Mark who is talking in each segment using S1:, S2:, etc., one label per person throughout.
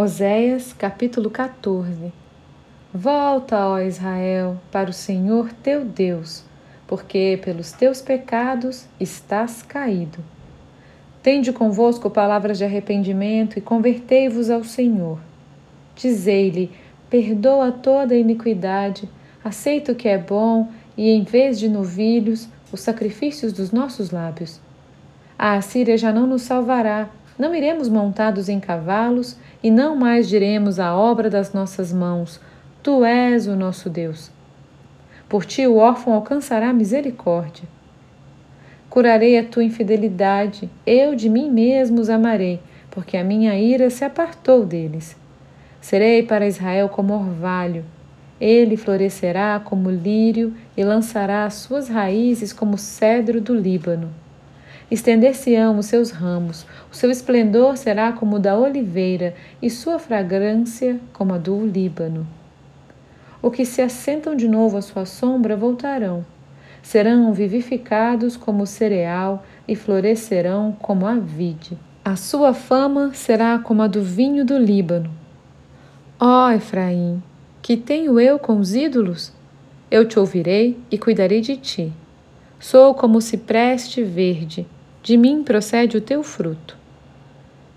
S1: Oséias capítulo 14 Volta, ó Israel, para o Senhor teu Deus, porque pelos teus pecados estás caído. Tende convosco palavras de arrependimento e convertei-vos ao Senhor. Dizei-lhe: Perdoa toda a iniquidade, aceita o que é bom e, em vez de novilhos, os sacrifícios dos nossos lábios. A Assíria já não nos salvará, não iremos montados em cavalos e não mais diremos a obra das nossas mãos: Tu és o nosso Deus. Por ti o órfão alcançará misericórdia. Curarei a tua infidelidade, eu de mim mesmo os amarei, porque a minha ira se apartou deles. Serei para Israel como orvalho, ele florescerá como lírio e lançará as suas raízes como cedro do Líbano. Estender-se-ão os seus ramos, o seu esplendor será como o da oliveira e sua fragrância como a do Líbano. O que se assentam de novo à sua sombra voltarão. Serão vivificados como o cereal e florescerão como a vide. A sua fama será como a do vinho do Líbano. Ó Efraim, que tenho eu com os ídolos? Eu te ouvirei e cuidarei de ti. Sou como o cipreste verde de mim procede o teu fruto.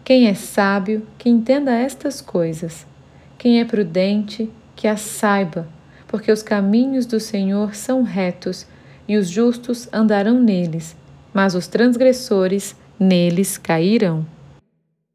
S1: Quem é sábio, que entenda estas coisas. Quem é prudente, que as saiba, porque os caminhos do Senhor são retos e os justos andarão neles, mas os transgressores neles cairão.